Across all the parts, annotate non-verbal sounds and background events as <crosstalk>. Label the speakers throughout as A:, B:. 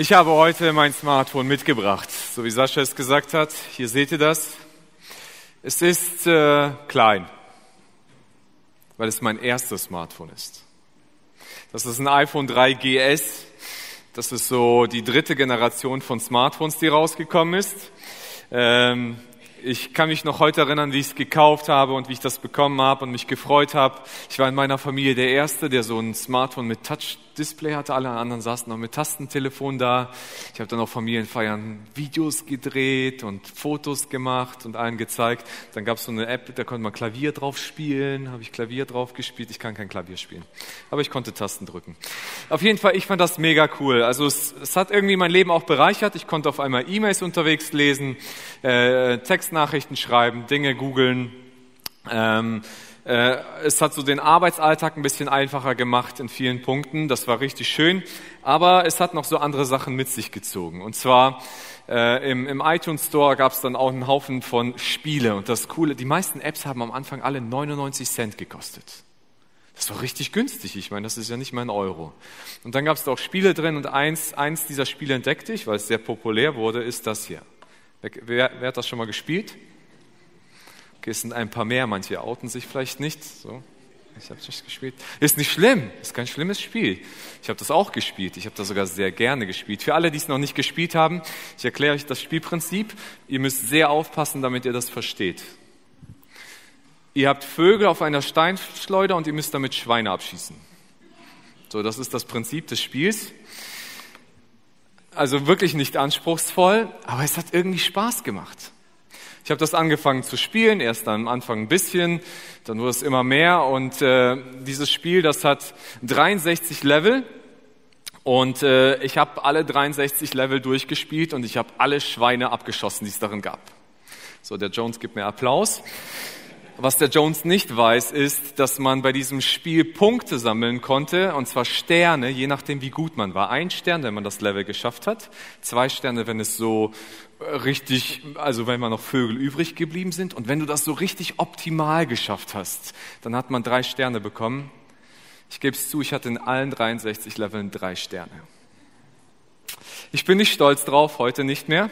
A: Ich habe heute mein Smartphone mitgebracht, so wie Sascha es gesagt hat. Hier seht ihr das. Es ist äh, klein, weil es mein erstes Smartphone ist. Das ist ein iPhone 3 GS. Das ist so die dritte Generation von Smartphones, die rausgekommen ist. Ähm, ich kann mich noch heute erinnern, wie ich es gekauft habe und wie ich das bekommen habe und mich gefreut habe. Ich war in meiner Familie der Erste, der so ein Smartphone mit Touch Display hatte, alle anderen saßen noch mit Tastentelefon da. Ich habe dann auf Familienfeiern Videos gedreht und Fotos gemacht und allen gezeigt. Dann gab es so eine App, da konnte man Klavier drauf spielen, habe ich Klavier drauf gespielt. Ich kann kein Klavier spielen, aber ich konnte Tasten drücken. Auf jeden Fall, ich fand das mega cool. Also es, es hat irgendwie mein Leben auch bereichert. Ich konnte auf einmal E-Mails unterwegs lesen, äh, Textnachrichten schreiben, Dinge googeln. Ähm, äh, es hat so den Arbeitsalltag ein bisschen einfacher gemacht in vielen Punkten. Das war richtig schön. Aber es hat noch so andere Sachen mit sich gezogen. Und zwar äh, im, im iTunes Store gab es dann auch einen Haufen von Spiele. Und das Coole, die meisten Apps haben am Anfang alle 99 Cent gekostet. Das war richtig günstig. Ich meine, das ist ja nicht mal ein Euro. Und dann gab es da auch Spiele drin und eins, eins dieser Spiele entdeckte ich, weil es sehr populär wurde, ist das hier. Wer, wer hat das schon mal gespielt? Okay, es sind ein paar mehr, manche outen sich vielleicht nicht. So, ich habe es nicht gespielt. Ist nicht schlimm, ist kein schlimmes Spiel. Ich habe das auch gespielt. Ich habe das sogar sehr gerne gespielt. Für alle, die es noch nicht gespielt haben, ich erkläre euch das Spielprinzip. Ihr müsst sehr aufpassen, damit ihr das versteht. Ihr habt Vögel auf einer Steinschleuder und ihr müsst damit Schweine abschießen. So, das ist das Prinzip des Spiels. Also wirklich nicht anspruchsvoll, aber es hat irgendwie Spaß gemacht. Ich habe das angefangen zu spielen, erst am Anfang ein bisschen, dann wurde es immer mehr und äh, dieses Spiel, das hat 63 Level und äh, ich habe alle 63 Level durchgespielt und ich habe alle Schweine abgeschossen, die es darin gab. So, der Jones gibt mir Applaus. Was der Jones nicht weiß, ist, dass man bei diesem Spiel Punkte sammeln konnte, und zwar Sterne, je nachdem, wie gut man war. Ein Stern, wenn man das Level geschafft hat, zwei Sterne, wenn es so äh, richtig, also wenn man noch Vögel übrig geblieben sind, und wenn du das so richtig optimal geschafft hast, dann hat man drei Sterne bekommen. Ich gebe es zu, ich hatte in allen 63 Leveln drei Sterne. Ich bin nicht stolz drauf, heute nicht mehr.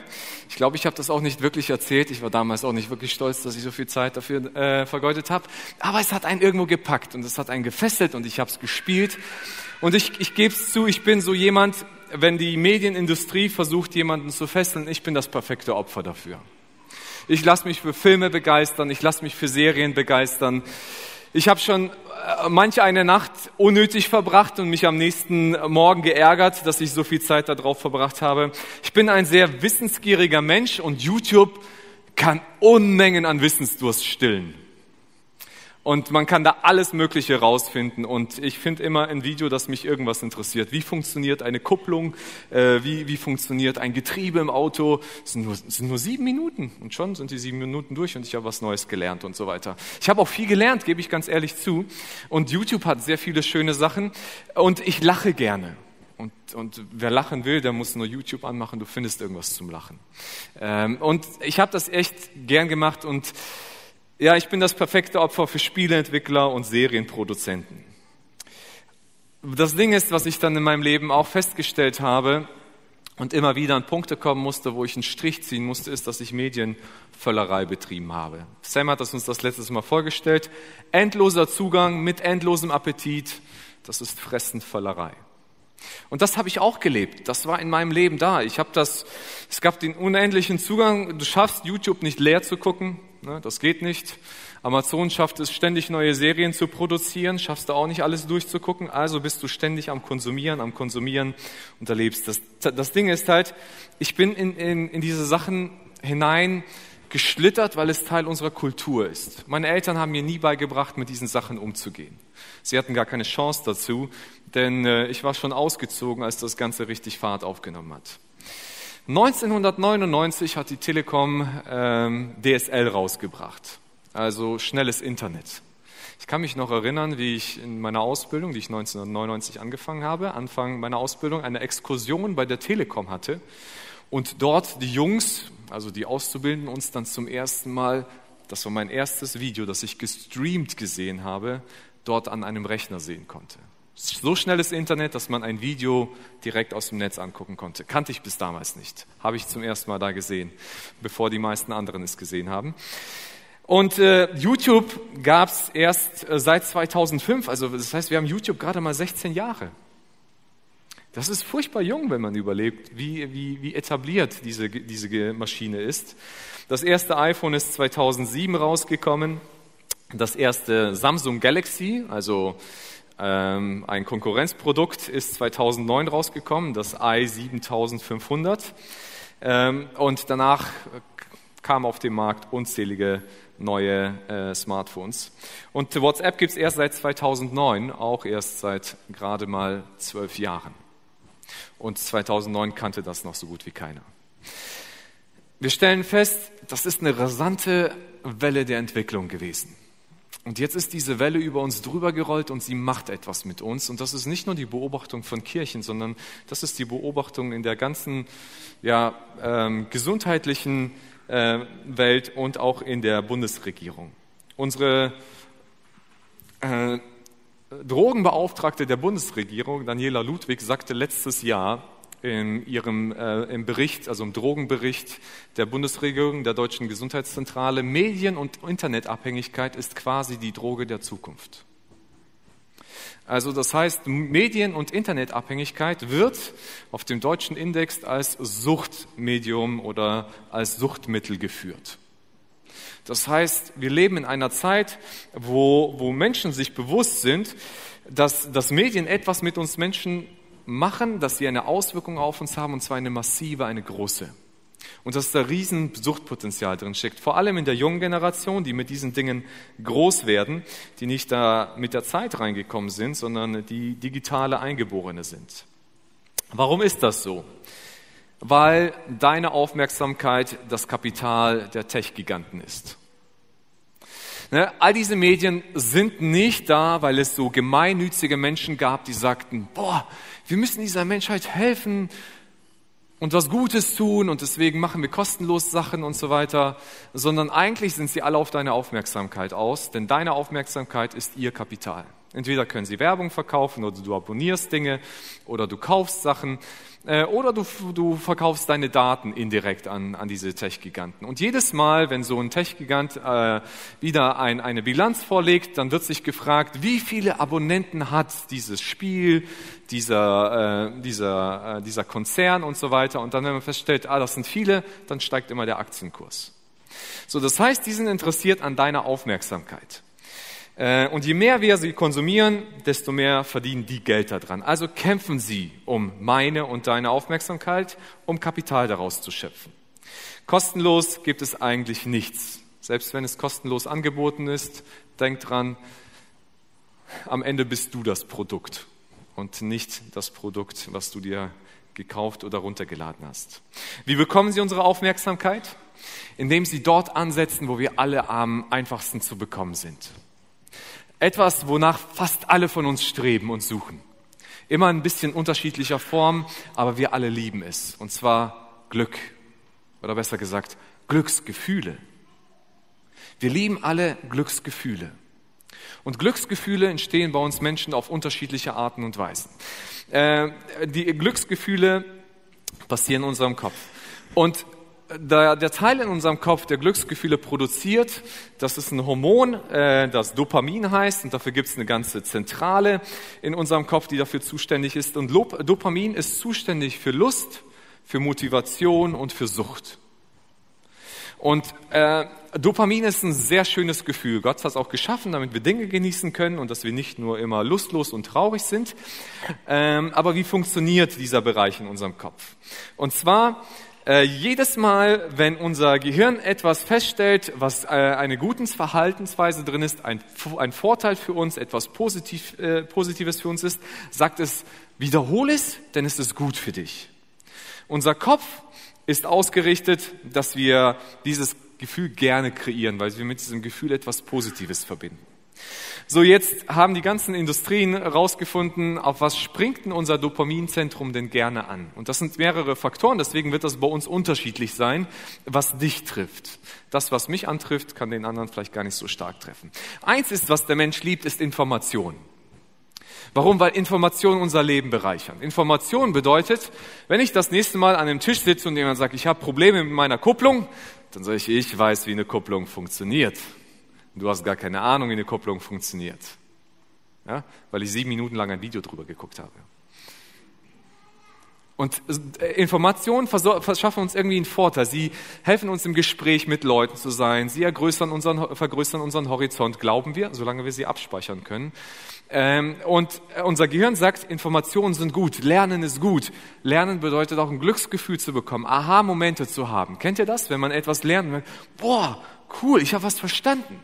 A: Ich glaube, ich habe das auch nicht wirklich erzählt. Ich war damals auch nicht wirklich stolz, dass ich so viel Zeit dafür äh, vergeudet habe. Aber es hat einen irgendwo gepackt und es hat einen gefesselt und ich habe es gespielt. Und ich, ich gebe es zu, ich bin so jemand, wenn die Medienindustrie versucht, jemanden zu fesseln, ich bin das perfekte Opfer dafür. Ich lasse mich für Filme begeistern, ich lasse mich für Serien begeistern. Ich habe schon äh, manche eine Nacht unnötig verbracht und mich am nächsten Morgen geärgert, dass ich so viel Zeit darauf verbracht habe. Ich bin ein sehr wissensgieriger Mensch und YouTube kann Unmengen an Wissensdurst stillen. Und man kann da alles Mögliche rausfinden. Und ich finde immer ein Video, das mich irgendwas interessiert. Wie funktioniert eine Kupplung? Äh, wie, wie funktioniert ein Getriebe im Auto? Es sind, nur, es sind nur sieben Minuten. Und schon sind die sieben Minuten durch und ich habe was Neues gelernt und so weiter. Ich habe auch viel gelernt, gebe ich ganz ehrlich zu. Und YouTube hat sehr viele schöne Sachen. Und ich lache gerne. Und, und wer lachen will, der muss nur YouTube anmachen. Du findest irgendwas zum Lachen. Ähm, und ich habe das echt gern gemacht und ja, ich bin das perfekte Opfer für Spieleentwickler und Serienproduzenten. Das Ding ist, was ich dann in meinem Leben auch festgestellt habe und immer wieder an Punkte kommen musste, wo ich einen Strich ziehen musste, ist, dass ich Medienvöllerei betrieben habe. Sam hat das uns das letztes Mal vorgestellt. Endloser Zugang mit endlosem Appetit, das ist Fressenvöllerei. Und das habe ich auch gelebt. Das war in meinem Leben da. Ich habe das, es gab den unendlichen Zugang. Du schaffst YouTube nicht leer zu gucken. Ne, das geht nicht. Amazon schafft es ständig neue Serien zu produzieren, schaffst du auch nicht alles durchzugucken, also bist du ständig am Konsumieren, am Konsumieren und erlebst. Das, das Ding ist halt, ich bin in, in, in diese Sachen hinein geschlittert, weil es Teil unserer Kultur ist. Meine Eltern haben mir nie beigebracht, mit diesen Sachen umzugehen. Sie hatten gar keine Chance dazu, denn äh, ich war schon ausgezogen, als das Ganze richtig Fahrt aufgenommen hat. 1999 hat die Telekom ähm, DSL rausgebracht, also schnelles Internet. Ich kann mich noch erinnern, wie ich in meiner Ausbildung, die ich 1999 angefangen habe, Anfang meiner Ausbildung, eine Exkursion bei der Telekom hatte und dort die Jungs, also die Auszubildenden, uns dann zum ersten Mal, das war mein erstes Video, das ich gestreamt gesehen habe, dort an einem Rechner sehen konnte. So schnelles Internet, dass man ein Video direkt aus dem Netz angucken konnte. Kannte ich bis damals nicht. Habe ich zum ersten Mal da gesehen, bevor die meisten anderen es gesehen haben. Und äh, YouTube gab es erst äh, seit 2005. Also das heißt, wir haben YouTube gerade mal 16 Jahre. Das ist furchtbar jung, wenn man überlegt, wie, wie, wie etabliert diese, diese Maschine ist. Das erste iPhone ist 2007 rausgekommen. Das erste Samsung Galaxy, also ein Konkurrenzprodukt ist 2009 rausgekommen, das i7500. Ähm, und danach kamen auf den Markt unzählige neue äh, Smartphones. Und WhatsApp gibt es erst seit 2009, auch erst seit gerade mal zwölf Jahren. Und 2009 kannte das noch so gut wie keiner. Wir stellen fest, das ist eine rasante Welle der Entwicklung gewesen. Und jetzt ist diese Welle über uns drüber gerollt und sie macht etwas mit uns. Und das ist nicht nur die Beobachtung von Kirchen, sondern das ist die Beobachtung in der ganzen ja, ähm, gesundheitlichen äh, Welt und auch in der Bundesregierung. Unsere äh, Drogenbeauftragte der Bundesregierung, Daniela Ludwig, sagte letztes Jahr, in ihrem äh, im Bericht, also im Drogenbericht der Bundesregierung, der Deutschen Gesundheitszentrale, Medien- und Internetabhängigkeit ist quasi die Droge der Zukunft. Also das heißt, Medien- und Internetabhängigkeit wird auf dem deutschen Index als Suchtmedium oder als Suchtmittel geführt. Das heißt, wir leben in einer Zeit, wo, wo Menschen sich bewusst sind, dass, dass Medien etwas mit uns Menschen machen, dass sie eine Auswirkung auf uns haben, und zwar eine massive, eine große. Und dass da riesen Suchtpotenzial drin steckt, vor allem in der jungen Generation, die mit diesen Dingen groß werden, die nicht da mit der Zeit reingekommen sind, sondern die digitale Eingeborene sind. Warum ist das so? Weil deine Aufmerksamkeit das Kapital der Tech-Giganten ist. Ne, all diese Medien sind nicht da, weil es so gemeinnützige Menschen gab, die sagten, boah, wir müssen dieser Menschheit helfen und was Gutes tun und deswegen machen wir kostenlos Sachen und so weiter, sondern eigentlich sind sie alle auf deine Aufmerksamkeit aus, denn deine Aufmerksamkeit ist ihr Kapital. Entweder können sie Werbung verkaufen oder du abonnierst Dinge oder du kaufst Sachen äh, oder du, du verkaufst deine Daten indirekt an, an diese Tech-Giganten. Und jedes Mal, wenn so ein Tech-Gigant äh, wieder ein, eine Bilanz vorlegt, dann wird sich gefragt, wie viele Abonnenten hat dieses Spiel, dieser, äh, dieser, äh, dieser Konzern und so weiter. Und dann, wenn man feststellt, ah, das sind viele, dann steigt immer der Aktienkurs. So, das heißt, die sind interessiert an deiner Aufmerksamkeit. Äh, und je mehr wir sie konsumieren, desto mehr verdienen die Geld daran. Also kämpfen sie um meine und deine Aufmerksamkeit, um Kapital daraus zu schöpfen. Kostenlos gibt es eigentlich nichts. Selbst wenn es kostenlos angeboten ist, denk dran, am Ende bist du das Produkt und nicht das Produkt, was du dir gekauft oder runtergeladen hast. Wie bekommen sie unsere Aufmerksamkeit? Indem sie dort ansetzen, wo wir alle am einfachsten zu bekommen sind. Etwas, wonach fast alle von uns streben und suchen. Immer ein bisschen unterschiedlicher Form, aber wir alle lieben es. Und zwar Glück. Oder besser gesagt, Glücksgefühle. Wir lieben alle Glücksgefühle. Und Glücksgefühle entstehen bei uns Menschen auf unterschiedliche Arten und Weisen. Äh, die Glücksgefühle passieren in unserem Kopf. Und der, der Teil in unserem Kopf, der Glücksgefühle produziert, das ist ein Hormon, äh, das Dopamin heißt und dafür gibt es eine ganze Zentrale in unserem Kopf, die dafür zuständig ist. Und Lop Dopamin ist zuständig für Lust, für Motivation und für Sucht. Und äh, Dopamin ist ein sehr schönes Gefühl. Gott hat es auch geschaffen, damit wir Dinge genießen können und dass wir nicht nur immer lustlos und traurig sind. Ähm, aber wie funktioniert dieser Bereich in unserem Kopf? Und zwar äh, jedes Mal, wenn unser Gehirn etwas feststellt, was äh, eine gute Verhaltensweise drin ist, ein, ein Vorteil für uns, etwas Positiv, äh, Positives für uns ist, sagt es, wiederhole es, denn es ist gut für dich. Unser Kopf ist ausgerichtet, dass wir dieses Gefühl gerne kreieren, weil wir mit diesem Gefühl etwas Positives verbinden. So, jetzt haben die ganzen Industrien herausgefunden, auf was springt denn unser Dopaminzentrum denn gerne an? Und das sind mehrere Faktoren, deswegen wird das bei uns unterschiedlich sein, was dich trifft. Das, was mich antrifft, kann den anderen vielleicht gar nicht so stark treffen. Eins ist, was der Mensch liebt, ist Information. Warum? Weil Informationen unser Leben bereichern. Information bedeutet, wenn ich das nächste Mal an einem Tisch sitze und jemand sagt, ich habe Probleme mit meiner Kupplung, dann sage ich, ich weiß, wie eine Kupplung funktioniert. Du hast gar keine Ahnung, wie eine Kupplung funktioniert. Ja? Weil ich sieben Minuten lang ein Video drüber geguckt habe. Und Informationen verschaffen uns irgendwie einen Vorteil. Sie helfen uns im Gespräch mit Leuten zu sein. Sie ergrößern unseren, vergrößern unseren Horizont, glauben wir, solange wir sie abspeichern können. Ähm, und unser Gehirn sagt, Informationen sind gut, Lernen ist gut. Lernen bedeutet auch ein Glücksgefühl zu bekommen, Aha-Momente zu haben. Kennt ihr das? Wenn man etwas lernt, boah, cool, ich habe was verstanden.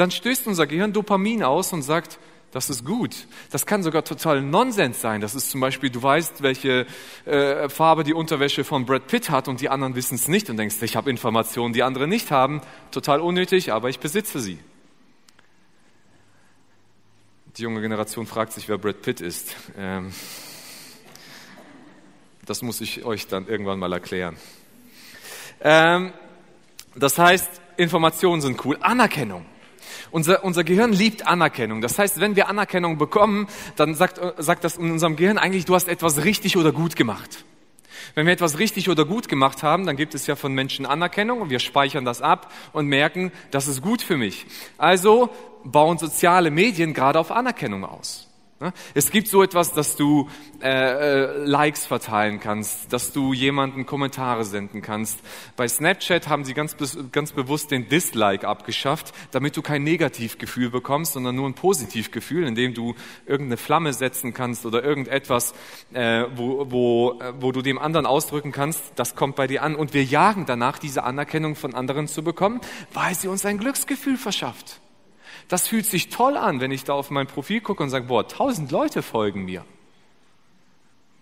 A: Dann stößt unser Gehirn Dopamin aus und sagt, das ist gut. Das kann sogar total Nonsens sein. Das ist zum Beispiel, du weißt, welche äh, Farbe die Unterwäsche von Brad Pitt hat und die anderen wissen es nicht und denkst, ich habe Informationen, die andere nicht haben. Total unnötig, aber ich besitze sie. Die junge Generation fragt sich, wer Brad Pitt ist. Ähm, das muss ich euch dann irgendwann mal erklären. Ähm, das heißt, Informationen sind cool. Anerkennung. Unser, unser Gehirn liebt Anerkennung. Das heißt, wenn wir Anerkennung bekommen, dann sagt, sagt das in unserem Gehirn eigentlich, du hast etwas richtig oder gut gemacht. Wenn wir etwas richtig oder gut gemacht haben, dann gibt es ja von Menschen Anerkennung und wir speichern das ab und merken, das ist gut für mich. Also bauen soziale Medien gerade auf Anerkennung aus. Ne? Es gibt so etwas, dass du äh, äh, Likes verteilen kannst, dass du jemanden Kommentare senden kannst. Bei Snapchat haben sie ganz, ganz bewusst den Dislike abgeschafft, damit du kein Negativgefühl bekommst, sondern nur ein Positivgefühl, indem du irgendeine Flamme setzen kannst oder irgendetwas, äh, wo, wo, äh, wo du dem anderen ausdrücken kannst, das kommt bei dir an. Und wir jagen danach, diese Anerkennung von anderen zu bekommen, weil sie uns ein Glücksgefühl verschafft. Das fühlt sich toll an, wenn ich da auf mein Profil gucke und sage, boah, tausend Leute folgen mir.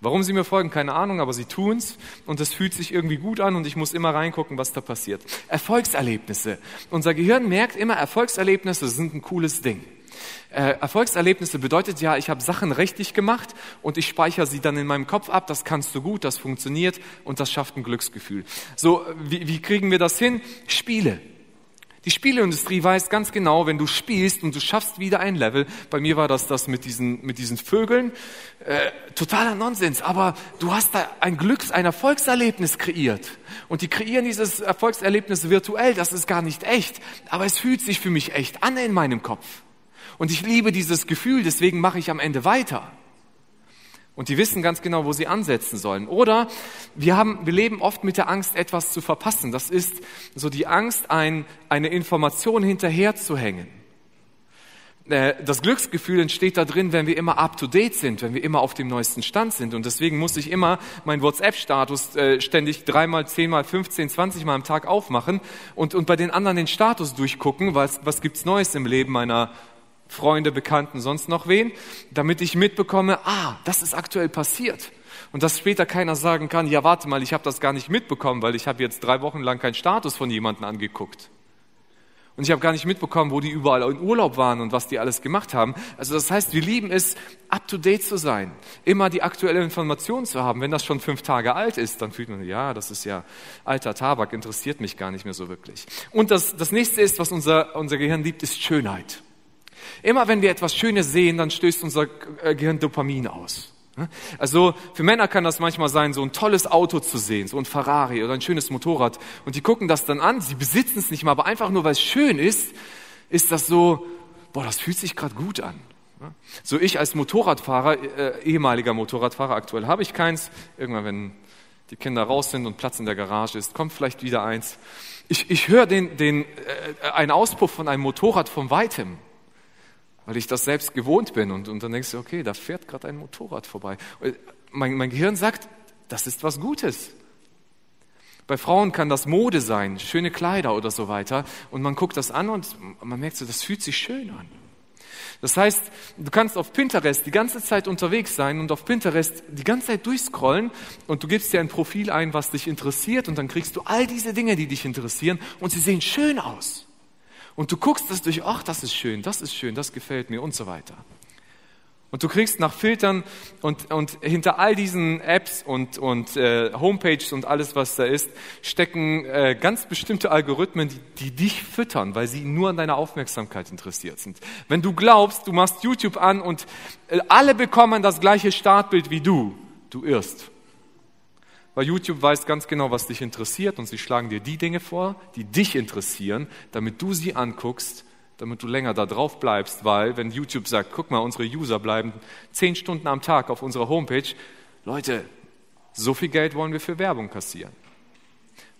A: Warum sie mir folgen, keine Ahnung, aber sie tun's und es fühlt sich irgendwie gut an und ich muss immer reingucken, was da passiert. Erfolgserlebnisse. Unser Gehirn merkt immer, Erfolgserlebnisse sind ein cooles Ding. Äh, Erfolgserlebnisse bedeutet ja, ich habe Sachen richtig gemacht und ich speichere sie dann in meinem Kopf ab. Das kannst du gut, das funktioniert und das schafft ein Glücksgefühl. So, wie, wie kriegen wir das hin? Spiele. Die Spieleindustrie weiß ganz genau, wenn du spielst und du schaffst wieder ein Level, bei mir war das das mit diesen, mit diesen Vögeln, äh, totaler Nonsens, aber du hast da ein Glücks-, ein Erfolgserlebnis kreiert. Und die kreieren dieses Erfolgserlebnis virtuell, das ist gar nicht echt, aber es fühlt sich für mich echt an in meinem Kopf. Und ich liebe dieses Gefühl, deswegen mache ich am Ende weiter. Und die wissen ganz genau, wo sie ansetzen sollen. Oder wir, haben, wir leben oft mit der Angst, etwas zu verpassen. Das ist so die Angst, ein, eine Information hinterherzuhängen. Äh, das Glücksgefühl entsteht da drin, wenn wir immer up-to-date sind, wenn wir immer auf dem neuesten Stand sind. Und deswegen muss ich immer meinen WhatsApp-Status äh, ständig dreimal, zehnmal, 15, 20 Mal am Tag aufmachen und, und bei den anderen den Status durchgucken, was, was gibt's Neues im Leben meiner Freunde, Bekannten, sonst noch wen, damit ich mitbekomme, ah, das ist aktuell passiert. Und dass später keiner sagen kann, ja, warte mal, ich habe das gar nicht mitbekommen, weil ich habe jetzt drei Wochen lang keinen Status von jemandem angeguckt. Und ich habe gar nicht mitbekommen, wo die überall in Urlaub waren und was die alles gemacht haben. Also das heißt, wir lieben es, up-to-date zu sein, immer die aktuelle Information zu haben. Wenn das schon fünf Tage alt ist, dann fühlt man, ja, das ist ja alter Tabak, interessiert mich gar nicht mehr so wirklich. Und das, das nächste ist, was unser, unser Gehirn liebt, ist Schönheit. Immer wenn wir etwas Schönes sehen, dann stößt unser äh, Gehirn Dopamin aus. Also für Männer kann das manchmal sein, so ein tolles Auto zu sehen, so ein Ferrari oder ein schönes Motorrad. Und die gucken das dann an, sie besitzen es nicht mal, aber einfach nur, weil es schön ist, ist das so, boah, das fühlt sich gerade gut an. So ich als Motorradfahrer, äh, ehemaliger Motorradfahrer, aktuell habe ich keins. Irgendwann, wenn die Kinder raus sind und Platz in der Garage ist, kommt vielleicht wieder eins. Ich, ich höre den, den, äh, einen Auspuff von einem Motorrad von weitem weil ich das selbst gewohnt bin. Und, und dann denkst du, okay, da fährt gerade ein Motorrad vorbei. Mein, mein Gehirn sagt, das ist was Gutes. Bei Frauen kann das Mode sein, schöne Kleider oder so weiter. Und man guckt das an und man merkt so, das fühlt sich schön an. Das heißt, du kannst auf Pinterest die ganze Zeit unterwegs sein und auf Pinterest die ganze Zeit durchscrollen und du gibst dir ein Profil ein, was dich interessiert und dann kriegst du all diese Dinge, die dich interessieren und sie sehen schön aus. Und du guckst das durch, ach, das ist schön, das ist schön, das gefällt mir und so weiter. Und du kriegst nach Filtern und, und hinter all diesen Apps und, und äh, Homepages und alles, was da ist, stecken äh, ganz bestimmte Algorithmen, die, die dich füttern, weil sie nur an deiner Aufmerksamkeit interessiert sind. Wenn du glaubst, du machst YouTube an und äh, alle bekommen das gleiche Startbild wie du, du irrst. Weil YouTube weiß ganz genau, was dich interessiert und sie schlagen dir die Dinge vor, die dich interessieren, damit du sie anguckst damit du länger da drauf bleibst, weil wenn YouTube sagt, guck mal, unsere User bleiben zehn Stunden am Tag auf unserer Homepage, Leute, so viel Geld wollen wir für Werbung kassieren.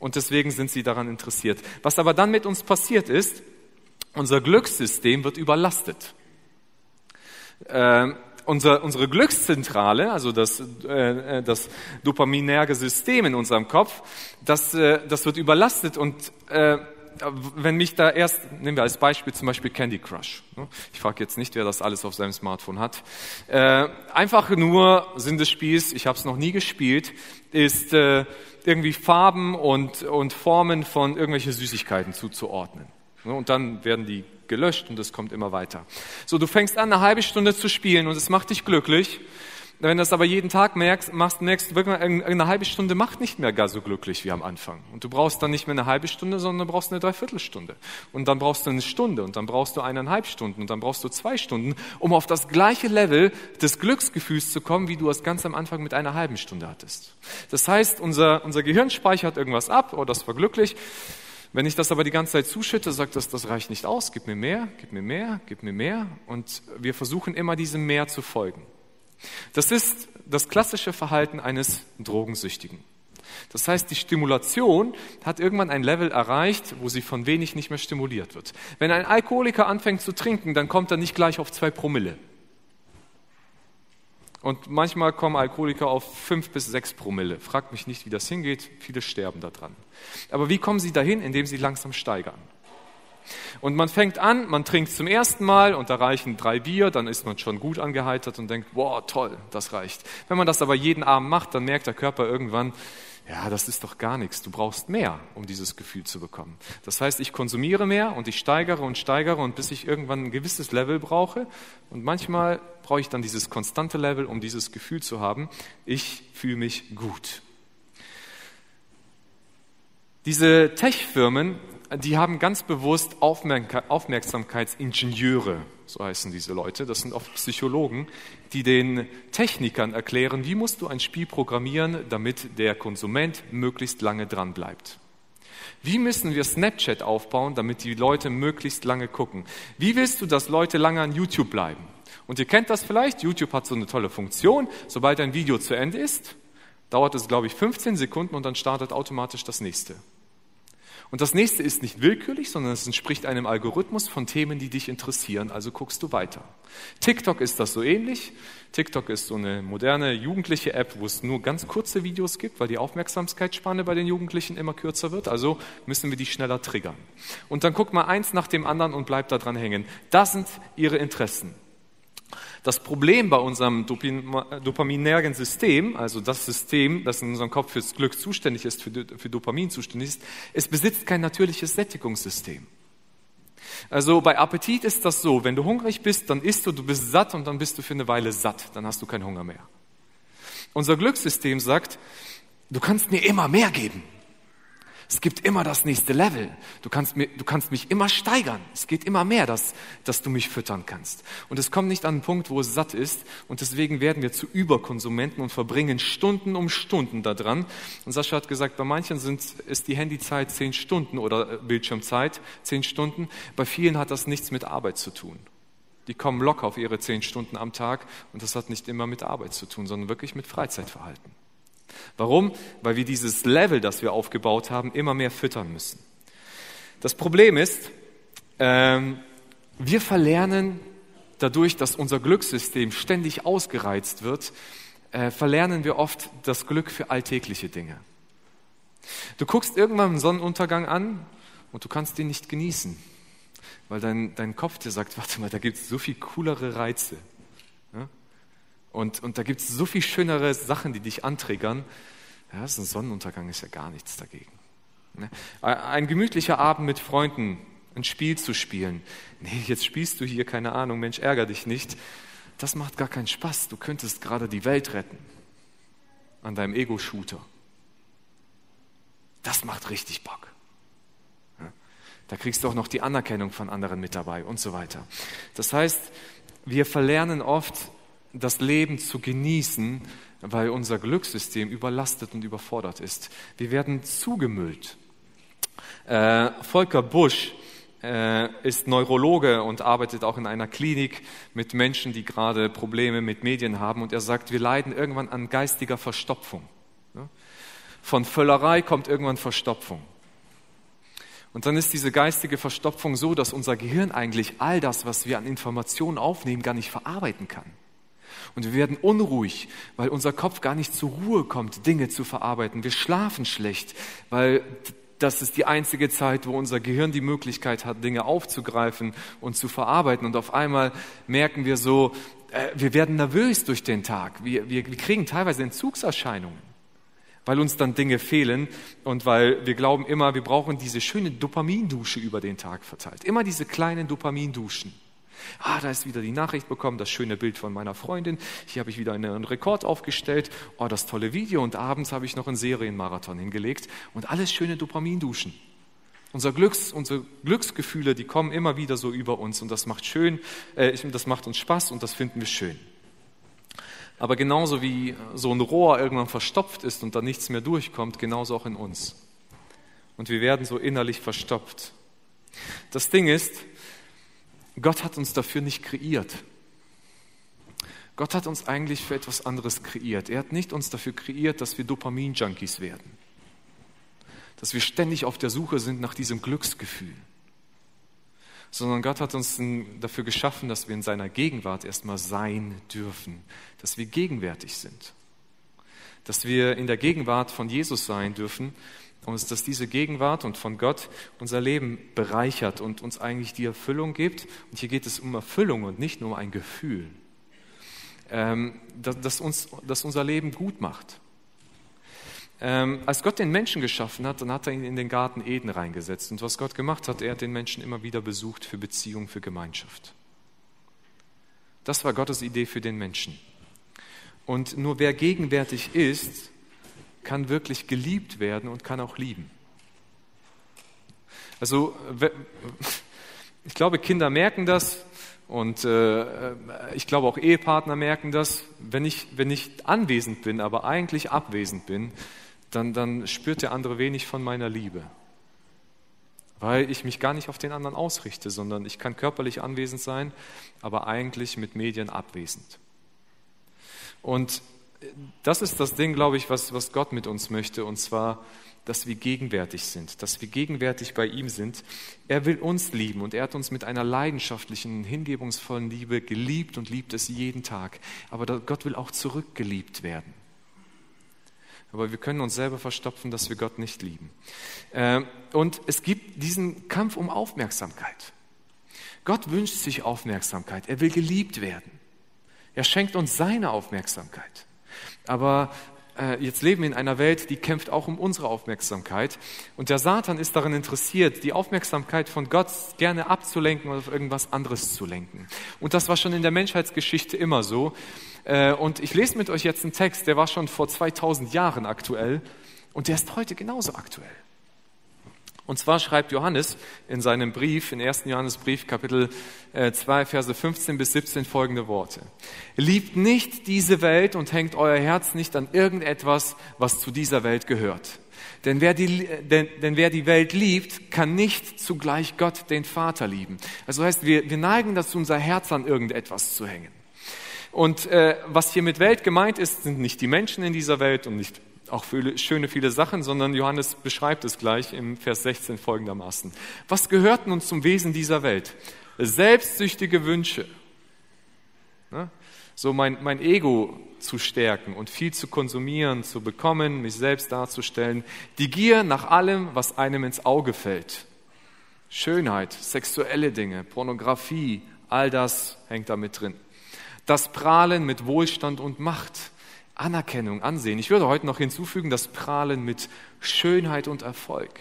A: Und deswegen sind sie daran interessiert. Was aber dann mit uns passiert ist, unser Glückssystem wird überlastet. Äh, unser, unsere Glückszentrale, also das, äh, das dopaminerge System in unserem Kopf, das, äh, das wird überlastet und äh, wenn mich da erst, nehmen wir als Beispiel zum Beispiel Candy Crush. Ne? Ich frage jetzt nicht, wer das alles auf seinem Smartphone hat. Äh, einfach nur Sinn des Spiels, ich habe es noch nie gespielt, ist äh, irgendwie Farben und, und Formen von irgendwelche Süßigkeiten zuzuordnen. Ne? Und dann werden die gelöscht und es kommt immer weiter. So, du fängst an, eine halbe Stunde zu spielen und es macht dich glücklich. Wenn du das aber jeden Tag merkst, machst, merkst du wirklich, eine halbe Stunde macht nicht mehr gar so glücklich wie am Anfang. Und du brauchst dann nicht mehr eine halbe Stunde, sondern du brauchst eine Dreiviertelstunde. Und dann brauchst du eine Stunde und dann brauchst du eineinhalb Stunden und dann brauchst du zwei Stunden, um auf das gleiche Level des Glücksgefühls zu kommen, wie du es ganz am Anfang mit einer halben Stunde hattest. Das heißt, unser, unser Gehirn speichert irgendwas ab, oh, das war glücklich. Wenn ich das aber die ganze Zeit zuschütte, sagt das, das reicht nicht aus, gib mir mehr, gib mir mehr, gib mir mehr. Und wir versuchen immer diesem Mehr zu folgen. Das ist das klassische Verhalten eines Drogensüchtigen. Das heißt, die Stimulation hat irgendwann ein Level erreicht, wo sie von wenig nicht mehr stimuliert wird. Wenn ein Alkoholiker anfängt zu trinken, dann kommt er nicht gleich auf zwei Promille. Und manchmal kommen Alkoholiker auf fünf bis sechs Promille. Fragt mich nicht, wie das hingeht. Viele sterben daran. Aber wie kommen sie dahin? Indem sie langsam steigern. Und man fängt an, man trinkt zum ersten Mal und da reichen drei Bier, dann ist man schon gut angeheitert und denkt, wow, toll, das reicht. Wenn man das aber jeden Abend macht, dann merkt der Körper irgendwann, ja, das ist doch gar nichts. Du brauchst mehr, um dieses Gefühl zu bekommen. Das heißt, ich konsumiere mehr und ich steigere und steigere und bis ich irgendwann ein gewisses Level brauche. Und manchmal brauche ich dann dieses konstante Level, um dieses Gefühl zu haben. Ich fühle mich gut. Diese Tech-Firmen die haben ganz bewusst Aufmerksamkeitsingenieure, so heißen diese Leute. Das sind oft Psychologen, die den Technikern erklären, wie musst du ein Spiel programmieren, damit der Konsument möglichst lange dran bleibt. Wie müssen wir Snapchat aufbauen, damit die Leute möglichst lange gucken? Wie willst du, dass Leute lange an YouTube bleiben? Und ihr kennt das vielleicht, YouTube hat so eine tolle Funktion, sobald ein Video zu Ende ist, dauert es, glaube ich, 15 Sekunden und dann startet automatisch das nächste. Und das nächste ist nicht willkürlich, sondern es entspricht einem Algorithmus von Themen, die dich interessieren, also guckst du weiter. TikTok ist das so ähnlich. TikTok ist so eine moderne jugendliche App, wo es nur ganz kurze Videos gibt, weil die Aufmerksamkeitsspanne bei den Jugendlichen immer kürzer wird. Also müssen wir die schneller triggern. Und dann guck mal eins nach dem anderen und bleib da dran hängen. Das sind ihre Interessen. Das Problem bei unserem dopaminergen System, also das System, das in unserem Kopf fürs Glück zuständig ist, für, für Dopamin zuständig ist, es besitzt kein natürliches Sättigungssystem. Also bei Appetit ist das so, wenn du hungrig bist, dann isst du, du bist satt und dann bist du für eine Weile satt, dann hast du keinen Hunger mehr. Unser Glückssystem sagt, du kannst mir immer mehr geben. Es gibt immer das nächste Level. Du kannst, mir, du kannst mich immer steigern. Es geht immer mehr, dass, dass du mich füttern kannst. Und es kommt nicht an einen Punkt, wo es satt ist. Und deswegen werden wir zu Überkonsumenten und verbringen Stunden um Stunden daran. Und Sascha hat gesagt, bei manchen sind, ist die Handyzeit zehn Stunden oder äh, Bildschirmzeit zehn Stunden. Bei vielen hat das nichts mit Arbeit zu tun. Die kommen locker auf ihre zehn Stunden am Tag und das hat nicht immer mit Arbeit zu tun, sondern wirklich mit Freizeitverhalten. Warum? Weil wir dieses Level, das wir aufgebaut haben, immer mehr füttern müssen. Das Problem ist, ähm, wir verlernen dadurch, dass unser Glückssystem ständig ausgereizt wird, äh, verlernen wir oft das Glück für alltägliche Dinge. Du guckst irgendwann einen Sonnenuntergang an und du kannst den nicht genießen, weil dein, dein Kopf dir sagt, <laughs> warte mal, da gibt es so viel coolere Reize. Und, und da gibt es so viel schönere Sachen, die dich antriggern. Ja, so ein Sonnenuntergang ist ja gar nichts dagegen. Ne? Ein gemütlicher Abend mit Freunden, ein Spiel zu spielen. Nee, jetzt spielst du hier, keine Ahnung, Mensch, ärger dich nicht. das macht gar keinen Spaß. Du könntest gerade die Welt retten an deinem Ego-Shooter. Das macht richtig Bock. Da kriegst du auch noch die Anerkennung von anderen mit dabei und so weiter. Das heißt, wir verlernen oft, das Leben zu genießen, weil unser Glückssystem überlastet und überfordert ist. Wir werden zugemüllt. Äh, Volker Busch äh, ist Neurologe und arbeitet auch in einer Klinik mit Menschen, die gerade Probleme mit Medien haben. Und er sagt, wir leiden irgendwann an geistiger Verstopfung. Von Völlerei kommt irgendwann Verstopfung. Und dann ist diese geistige Verstopfung so, dass unser Gehirn eigentlich all das, was wir an Informationen aufnehmen, gar nicht verarbeiten kann. Und wir werden unruhig, weil unser Kopf gar nicht zur Ruhe kommt, Dinge zu verarbeiten. Wir schlafen schlecht, weil das ist die einzige Zeit, wo unser Gehirn die Möglichkeit hat, Dinge aufzugreifen und zu verarbeiten. Und auf einmal merken wir so, äh, wir werden nervös durch den Tag. Wir, wir, wir kriegen teilweise Entzugserscheinungen, weil uns dann Dinge fehlen und weil wir glauben immer, wir brauchen diese schöne Dopamindusche über den Tag verteilt. Immer diese kleinen Dopaminduschen. Ah, da ist wieder die Nachricht bekommen, das schöne Bild von meiner Freundin. Hier habe ich wieder einen Rekord aufgestellt. Oh, das tolle Video. Und abends habe ich noch einen Serienmarathon hingelegt. Und alles schöne Dopaminduschen. Unser Glücks, unsere Glücksgefühle, die kommen immer wieder so über uns. Und das macht schön, äh, das macht uns Spaß und das finden wir schön. Aber genauso wie so ein Rohr irgendwann verstopft ist und da nichts mehr durchkommt, genauso auch in uns. Und wir werden so innerlich verstopft. Das Ding ist, Gott hat uns dafür nicht kreiert. Gott hat uns eigentlich für etwas anderes kreiert. Er hat nicht uns dafür kreiert, dass wir Dopamin-Junkies werden. Dass wir ständig auf der Suche sind nach diesem Glücksgefühl. Sondern Gott hat uns dafür geschaffen, dass wir in seiner Gegenwart erstmal sein dürfen. Dass wir gegenwärtig sind. Dass wir in der Gegenwart von Jesus sein dürfen und dass diese Gegenwart und von Gott unser Leben bereichert und uns eigentlich die Erfüllung gibt. Und hier geht es um Erfüllung und nicht nur um ein Gefühl, ähm, das, das, uns, das unser Leben gut macht. Ähm, als Gott den Menschen geschaffen hat, dann hat er ihn in den Garten Eden reingesetzt. Und was Gott gemacht hat, er hat den Menschen immer wieder besucht für Beziehung, für Gemeinschaft. Das war Gottes Idee für den Menschen. Und nur wer gegenwärtig ist, kann wirklich geliebt werden und kann auch lieben. Also ich glaube, Kinder merken das und äh, ich glaube auch Ehepartner merken das. Wenn ich, wenn ich anwesend bin, aber eigentlich abwesend bin, dann, dann spürt der andere wenig von meiner Liebe. Weil ich mich gar nicht auf den anderen ausrichte, sondern ich kann körperlich anwesend sein, aber eigentlich mit Medien abwesend. Und das ist das Ding, glaube ich, was, was Gott mit uns möchte, und zwar, dass wir gegenwärtig sind, dass wir gegenwärtig bei ihm sind. Er will uns lieben und er hat uns mit einer leidenschaftlichen, hingebungsvollen Liebe geliebt und liebt es jeden Tag. Aber Gott will auch zurückgeliebt werden. Aber wir können uns selber verstopfen, dass wir Gott nicht lieben. Ähm, und es gibt diesen Kampf um Aufmerksamkeit. Gott wünscht sich Aufmerksamkeit. Er will geliebt werden. Er schenkt uns seine Aufmerksamkeit. Aber äh, jetzt leben wir in einer Welt, die kämpft auch um unsere Aufmerksamkeit. Und der Satan ist daran interessiert, die Aufmerksamkeit von Gott gerne abzulenken oder auf irgendwas anderes zu lenken. Und das war schon in der Menschheitsgeschichte immer so. Äh, und ich lese mit euch jetzt einen Text, der war schon vor 2000 Jahren aktuell und der ist heute genauso aktuell. Und zwar schreibt Johannes in seinem Brief, in 1. Johannesbrief, Kapitel 2, äh, Verse 15 bis 17 folgende Worte. Liebt nicht diese Welt und hängt euer Herz nicht an irgendetwas, was zu dieser Welt gehört. Denn wer, die, denn, denn wer die Welt liebt, kann nicht zugleich Gott, den Vater, lieben. Also heißt, wir, wir neigen dazu, unser Herz an irgendetwas zu hängen. Und äh, was hier mit Welt gemeint ist, sind nicht die Menschen in dieser Welt und nicht auch viele, schöne viele Sachen, sondern Johannes beschreibt es gleich im Vers 16 folgendermaßen. Was gehört nun zum Wesen dieser Welt? Selbstsüchtige Wünsche. Ne? So mein, mein Ego zu stärken und viel zu konsumieren, zu bekommen, mich selbst darzustellen. Die Gier nach allem, was einem ins Auge fällt. Schönheit, sexuelle Dinge, Pornografie, all das hängt damit drin. Das Prahlen mit Wohlstand und Macht Anerkennung, Ansehen. Ich würde heute noch hinzufügen, das Prahlen mit Schönheit und Erfolg.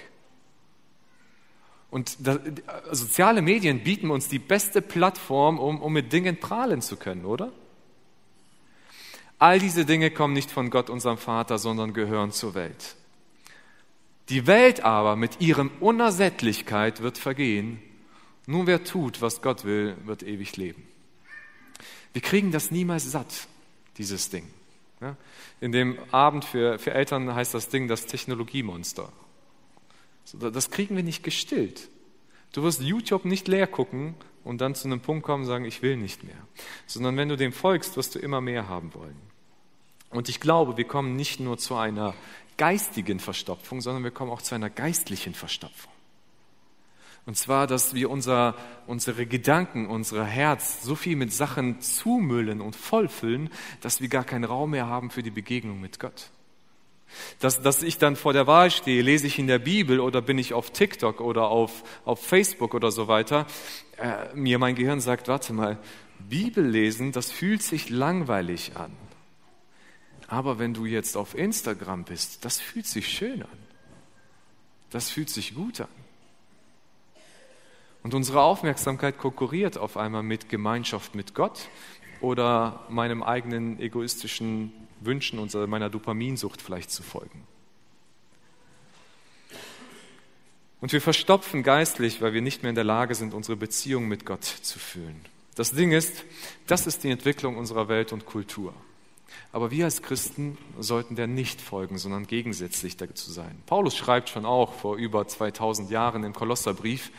A: Und das, soziale Medien bieten uns die beste Plattform, um, um mit Dingen prahlen zu können, oder? All diese Dinge kommen nicht von Gott, unserem Vater, sondern gehören zur Welt. Die Welt aber mit ihrem Unersättlichkeit wird vergehen. Nur wer tut, was Gott will, wird ewig leben. Wir kriegen das niemals satt, dieses Ding. In dem Abend für, für Eltern heißt das Ding das Technologiemonster. Das kriegen wir nicht gestillt. Du wirst YouTube nicht leer gucken und dann zu einem Punkt kommen und sagen, ich will nicht mehr. Sondern wenn du dem folgst, wirst du immer mehr haben wollen. Und ich glaube, wir kommen nicht nur zu einer geistigen Verstopfung, sondern wir kommen auch zu einer geistlichen Verstopfung. Und zwar, dass wir unser, unsere Gedanken, unser Herz so viel mit Sachen zumüllen und vollfüllen, dass wir gar keinen Raum mehr haben für die Begegnung mit Gott. Dass, dass ich dann vor der Wahl stehe, lese ich in der Bibel oder bin ich auf TikTok oder auf, auf Facebook oder so weiter, äh, mir mein Gehirn sagt, warte mal, Bibel lesen, das fühlt sich langweilig an. Aber wenn du jetzt auf Instagram bist, das fühlt sich schön an. Das fühlt sich gut an. Und unsere Aufmerksamkeit konkurriert auf einmal mit Gemeinschaft mit Gott oder meinem eigenen egoistischen Wünschen meiner Dopaminsucht vielleicht zu folgen. Und wir verstopfen geistlich, weil wir nicht mehr in der Lage sind, unsere Beziehung mit Gott zu fühlen. Das Ding ist, das ist die Entwicklung unserer Welt und Kultur. Aber wir als Christen sollten der nicht folgen, sondern gegensätzlich dazu sein. Paulus schreibt schon auch vor über 2000 Jahren im Kolosserbrief,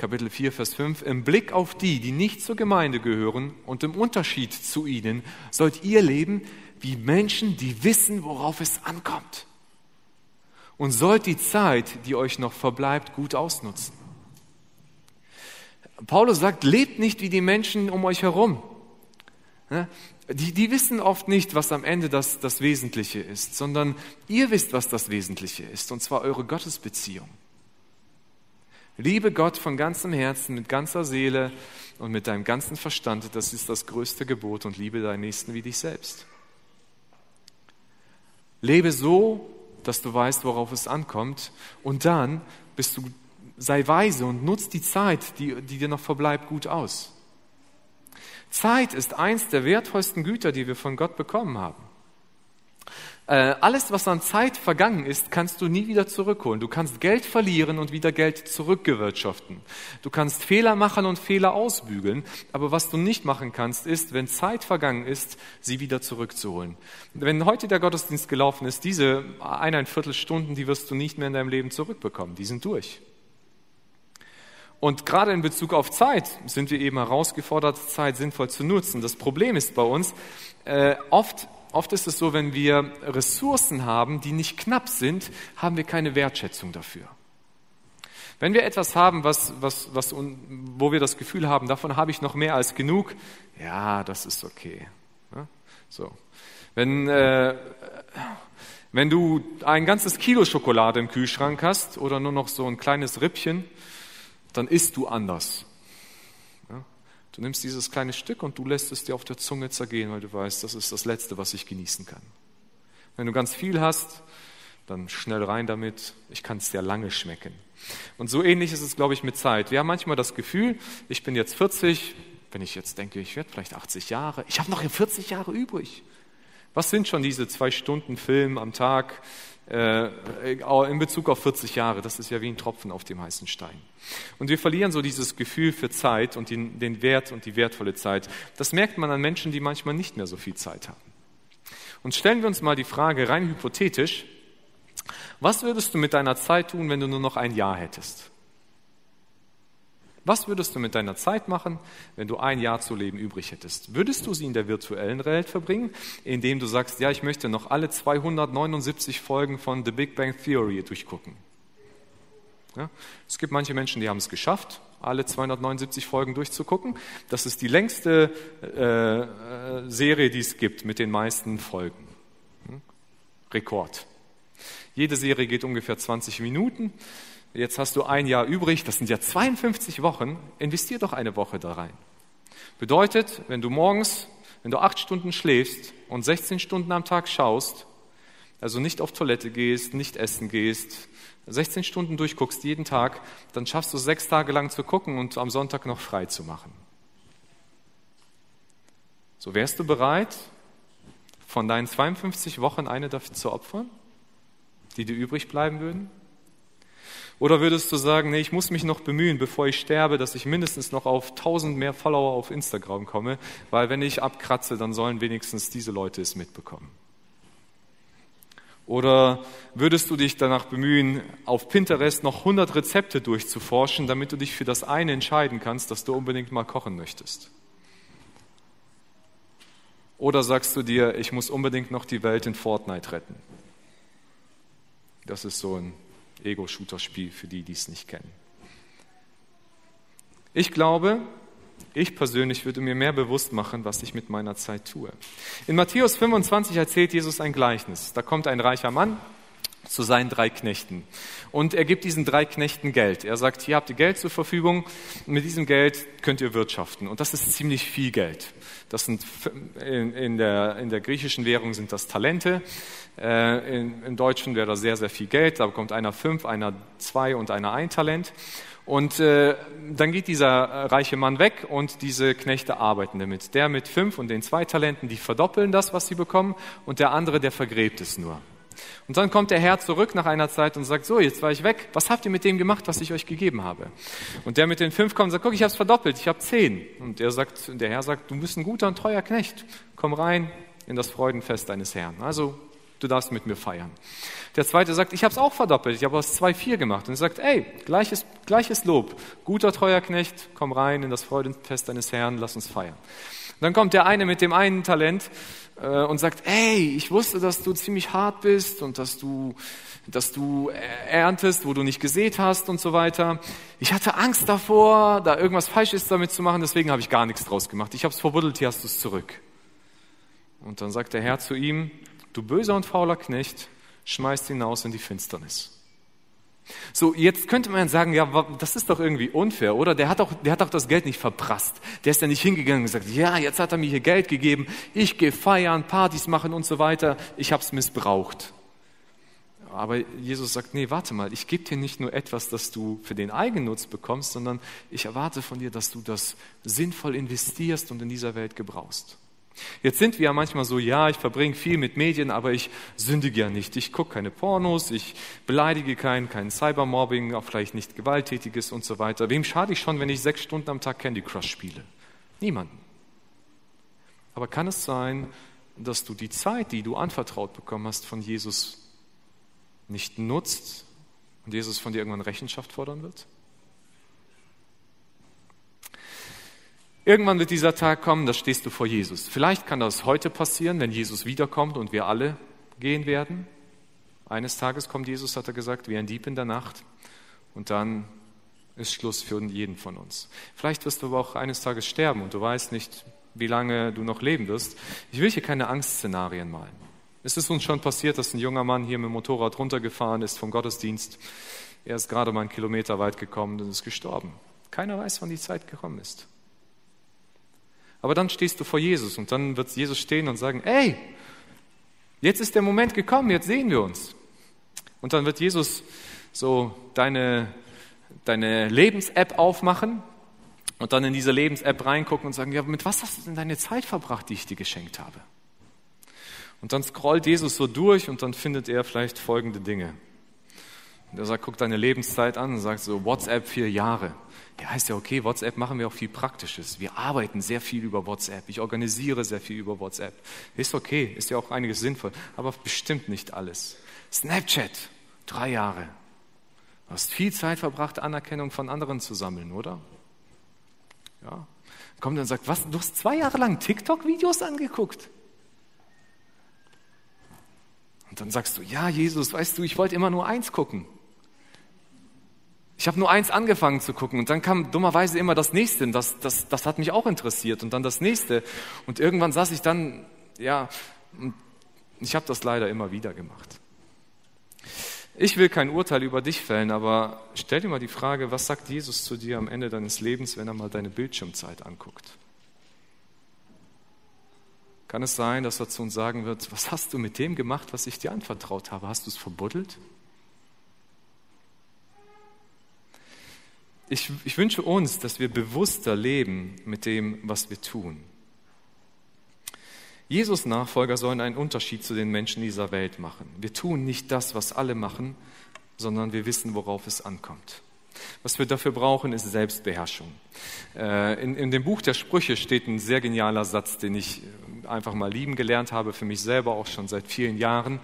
A: Kapitel 4, Vers 5, im Blick auf die, die nicht zur Gemeinde gehören und im Unterschied zu ihnen, sollt ihr leben wie Menschen, die wissen, worauf es ankommt. Und sollt die Zeit, die euch noch verbleibt, gut ausnutzen. Paulus sagt, lebt nicht wie die Menschen um euch herum. Die, die wissen oft nicht, was am Ende das, das Wesentliche ist, sondern ihr wisst, was das Wesentliche ist, und zwar eure Gottesbeziehung. Liebe Gott von ganzem Herzen, mit ganzer Seele und mit deinem ganzen Verstand, das ist das größte Gebot und liebe deinen Nächsten wie dich selbst. Lebe so, dass du weißt, worauf es ankommt und dann bist du, sei weise und nutz die Zeit, die, die dir noch verbleibt, gut aus. Zeit ist eins der wertvollsten Güter, die wir von Gott bekommen haben. Äh, alles, was an Zeit vergangen ist, kannst du nie wieder zurückholen. Du kannst Geld verlieren und wieder Geld zurückgewirtschaften. Du kannst Fehler machen und Fehler ausbügeln. Aber was du nicht machen kannst, ist, wenn Zeit vergangen ist, sie wieder zurückzuholen. Wenn heute der Gottesdienst gelaufen ist, diese eineinviertel Stunden, die wirst du nicht mehr in deinem Leben zurückbekommen. Die sind durch. Und gerade in Bezug auf Zeit sind wir eben herausgefordert, Zeit sinnvoll zu nutzen. Das Problem ist bei uns, äh, oft, oft ist es so, wenn wir Ressourcen haben, die nicht knapp sind, haben wir keine Wertschätzung dafür. Wenn wir etwas haben, was, was, was, wo wir das Gefühl haben, davon habe ich noch mehr als genug, ja, das ist okay. Ja, so. Wenn, äh, wenn du ein ganzes Kilo Schokolade im Kühlschrank hast oder nur noch so ein kleines Rippchen, dann isst du anders. Ja? Du nimmst dieses kleine Stück und du lässt es dir auf der Zunge zergehen, weil du weißt, das ist das Letzte, was ich genießen kann. Wenn du ganz viel hast, dann schnell rein damit, ich kann es dir lange schmecken. Und so ähnlich ist es, glaube ich, mit Zeit. Wir haben manchmal das Gefühl, ich bin jetzt 40, wenn ich jetzt denke, ich werde vielleicht 80 Jahre, ich habe noch 40 Jahre übrig. Was sind schon diese zwei Stunden Film am Tag, in Bezug auf 40 Jahre. Das ist ja wie ein Tropfen auf dem heißen Stein. Und wir verlieren so dieses Gefühl für Zeit und den, den Wert und die wertvolle Zeit. Das merkt man an Menschen, die manchmal nicht mehr so viel Zeit haben. Und stellen wir uns mal die Frage rein hypothetisch, was würdest du mit deiner Zeit tun, wenn du nur noch ein Jahr hättest? Was würdest du mit deiner Zeit machen, wenn du ein Jahr zu leben übrig hättest? Würdest du sie in der virtuellen Welt verbringen, indem du sagst, ja, ich möchte noch alle 279 Folgen von The Big Bang Theory durchgucken? Ja? Es gibt manche Menschen, die haben es geschafft, alle 279 Folgen durchzugucken. Das ist die längste äh, äh, Serie, die es gibt mit den meisten Folgen. Hm? Rekord. Jede Serie geht ungefähr 20 Minuten. Jetzt hast du ein Jahr übrig, das sind ja 52 Wochen, investier doch eine Woche da rein. Bedeutet, wenn du morgens, wenn du acht Stunden schläfst und 16 Stunden am Tag schaust, also nicht auf Toilette gehst, nicht essen gehst, 16 Stunden durchguckst jeden Tag, dann schaffst du sechs Tage lang zu gucken und am Sonntag noch frei zu machen. So wärst du bereit, von deinen 52 Wochen eine dafür zu opfern, die dir übrig bleiben würden? Oder würdest du sagen, nee, ich muss mich noch bemühen, bevor ich sterbe, dass ich mindestens noch auf 1000 mehr Follower auf Instagram komme, weil wenn ich abkratze, dann sollen wenigstens diese Leute es mitbekommen. Oder würdest du dich danach bemühen, auf Pinterest noch 100 Rezepte durchzuforschen, damit du dich für das eine entscheiden kannst, dass du unbedingt mal kochen möchtest? Oder sagst du dir, ich muss unbedingt noch die Welt in Fortnite retten? Das ist so ein Ego-Shooter-Spiel für die, die es nicht kennen. Ich glaube, ich persönlich würde mir mehr bewusst machen, was ich mit meiner Zeit tue. In Matthäus 25 erzählt Jesus ein Gleichnis. Da kommt ein reicher Mann zu seinen drei Knechten. Und er gibt diesen drei Knechten Geld. Er sagt, hier habt ihr Geld zur Verfügung, mit diesem Geld könnt ihr wirtschaften. Und das ist ziemlich viel Geld. Das sind in, in, der, in der griechischen Währung sind das Talente. Äh, in, Im Deutschen wäre das sehr, sehr viel Geld. Da bekommt einer fünf, einer zwei und einer ein Talent. Und äh, dann geht dieser reiche Mann weg und diese Knechte arbeiten damit. Der mit fünf und den zwei Talenten, die verdoppeln das, was sie bekommen, und der andere, der vergräbt es nur. Und dann kommt der Herr zurück nach einer Zeit und sagt, so, jetzt war ich weg, was habt ihr mit dem gemacht, was ich euch gegeben habe? Und der mit den fünf kommt und sagt, guck, ich habe es verdoppelt, ich habe zehn. Und der, sagt, der Herr sagt, du bist ein guter und treuer Knecht, komm rein in das Freudenfest deines Herrn. Also, du darfst mit mir feiern. Der zweite sagt, ich habe es auch verdoppelt, ich habe aus zwei vier gemacht. Und er sagt, ey, gleiches, gleiches Lob, guter, treuer Knecht, komm rein in das Freudenfest deines Herrn, lass uns feiern. Dann kommt der eine mit dem einen Talent und sagt, ey, ich wusste, dass du ziemlich hart bist und dass du, dass du erntest, wo du nicht gesät hast und so weiter. Ich hatte Angst davor, da irgendwas Falsches damit zu machen, deswegen habe ich gar nichts draus gemacht. Ich habe es verbuddelt, hier hast du es zurück. Und dann sagt der Herr zu ihm, du böser und fauler Knecht, schmeißt hinaus in die Finsternis. So, jetzt könnte man sagen, ja, das ist doch irgendwie unfair, oder? Der hat doch, der hat doch das Geld nicht verprasst. Der ist ja nicht hingegangen und gesagt, ja, jetzt hat er mir hier Geld gegeben, ich gehe feiern, Partys machen und so weiter, ich habe es missbraucht. Aber Jesus sagt, nee, warte mal, ich gebe dir nicht nur etwas, das du für den Eigennutz bekommst, sondern ich erwarte von dir, dass du das sinnvoll investierst und in dieser Welt gebrauchst. Jetzt sind wir ja manchmal so, ja, ich verbringe viel mit Medien, aber ich sündige ja nicht. Ich gucke keine Pornos, ich beleidige keinen, kein Cybermobbing, auch vielleicht nicht Gewalttätiges und so weiter. Wem schade ich schon, wenn ich sechs Stunden am Tag Candy Crush spiele? Niemanden. Aber kann es sein, dass du die Zeit, die du anvertraut bekommen hast von Jesus, nicht nutzt und Jesus von dir irgendwann Rechenschaft fordern wird? Irgendwann wird dieser Tag kommen, da stehst du vor Jesus. Vielleicht kann das heute passieren, wenn Jesus wiederkommt und wir alle gehen werden. Eines Tages kommt Jesus, hat er gesagt, wie ein Dieb in der Nacht. Und dann ist Schluss für jeden von uns. Vielleicht wirst du aber auch eines Tages sterben und du weißt nicht, wie lange du noch leben wirst. Ich will hier keine Angstszenarien malen. Es ist uns schon passiert, dass ein junger Mann hier mit dem Motorrad runtergefahren ist vom Gottesdienst. Er ist gerade mal einen Kilometer weit gekommen und ist gestorben. Keiner weiß, wann die Zeit gekommen ist. Aber dann stehst du vor Jesus und dann wird Jesus stehen und sagen, ey, jetzt ist der Moment gekommen, jetzt sehen wir uns. Und dann wird Jesus so deine, deine Lebens-App aufmachen und dann in diese Lebens-App reingucken und sagen, ja, mit was hast du denn deine Zeit verbracht, die ich dir geschenkt habe? Und dann scrollt Jesus so durch und dann findet er vielleicht folgende Dinge. Und er sagt, guck deine Lebenszeit an und sagt so, WhatsApp vier Jahre. Ja, heißt ja okay, WhatsApp machen wir auch viel Praktisches. Wir arbeiten sehr viel über WhatsApp. Ich organisiere sehr viel über WhatsApp. Ist okay, ist ja auch einiges sinnvoll, aber bestimmt nicht alles. Snapchat, drei Jahre. Du hast viel Zeit verbracht, Anerkennung von anderen zu sammeln, oder? Ja. Kommt und sagt, was, du hast zwei Jahre lang TikTok-Videos angeguckt? Und dann sagst du, ja, Jesus, weißt du, ich wollte immer nur eins gucken. Ich habe nur eins angefangen zu gucken und dann kam dummerweise immer das nächste. Und das, das, das hat mich auch interessiert und dann das nächste. Und irgendwann saß ich dann, ja, ich habe das leider immer wieder gemacht. Ich will kein Urteil über dich fällen, aber stell dir mal die Frage, was sagt Jesus zu dir am Ende deines Lebens, wenn er mal deine Bildschirmzeit anguckt? Kann es sein, dass er zu uns sagen wird, was hast du mit dem gemacht, was ich dir anvertraut habe? Hast du es verbuddelt? Ich, ich wünsche uns, dass wir bewusster leben mit dem, was wir tun. Jesus-Nachfolger sollen einen Unterschied zu den Menschen dieser Welt machen. Wir tun nicht das, was alle machen, sondern wir wissen, worauf es ankommt. Was wir dafür brauchen, ist Selbstbeherrschung. Äh, in, in dem Buch der Sprüche steht ein sehr genialer Satz, den ich einfach mal lieben gelernt habe, für mich selber auch schon seit vielen Jahren.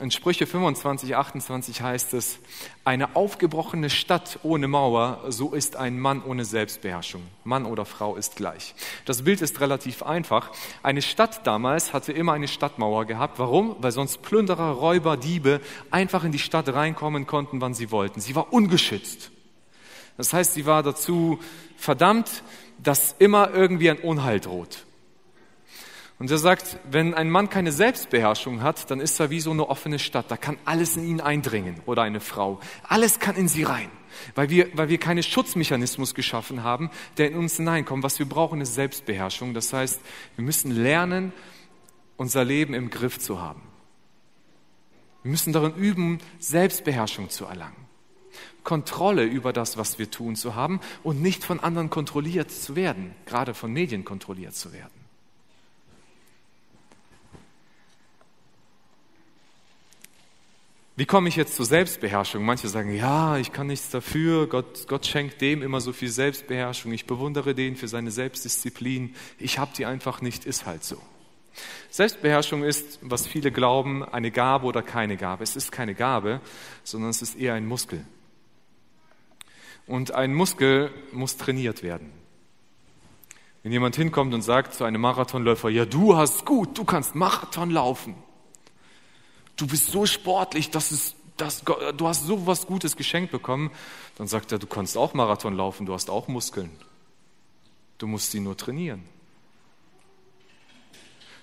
A: In Sprüche 25, 28 heißt es, eine aufgebrochene Stadt ohne Mauer, so ist ein Mann ohne Selbstbeherrschung. Mann oder Frau ist gleich. Das Bild ist relativ einfach. Eine Stadt damals hatte immer eine Stadtmauer gehabt. Warum? Weil sonst Plünderer, Räuber, Diebe einfach in die Stadt reinkommen konnten, wann sie wollten. Sie war ungeschützt. Das heißt, sie war dazu verdammt, dass immer irgendwie ein Unheil droht. Und er sagt, wenn ein Mann keine Selbstbeherrschung hat, dann ist er wie so eine offene Stadt. Da kann alles in ihn eindringen oder eine Frau. Alles kann in sie rein, weil wir, weil wir keinen Schutzmechanismus geschaffen haben, der in uns hineinkommt. Was wir brauchen, ist Selbstbeherrschung. Das heißt, wir müssen lernen, unser Leben im Griff zu haben. Wir müssen darin üben, Selbstbeherrschung zu erlangen. Kontrolle über das, was wir tun, zu haben und nicht von anderen kontrolliert zu werden, gerade von Medien kontrolliert zu werden. Wie komme ich jetzt zur Selbstbeherrschung? Manche sagen, ja, ich kann nichts dafür, Gott, Gott schenkt dem immer so viel Selbstbeherrschung, ich bewundere den für seine Selbstdisziplin, ich habe die einfach nicht, ist halt so. Selbstbeherrschung ist, was viele glauben, eine Gabe oder keine Gabe. Es ist keine Gabe, sondern es ist eher ein Muskel. Und ein Muskel muss trainiert werden. Wenn jemand hinkommt und sagt zu einem Marathonläufer, ja, du hast gut, du kannst Marathon laufen du bist so sportlich, das ist, das, du hast so was Gutes geschenkt bekommen. Dann sagt er, du kannst auch Marathon laufen, du hast auch Muskeln. Du musst sie nur trainieren.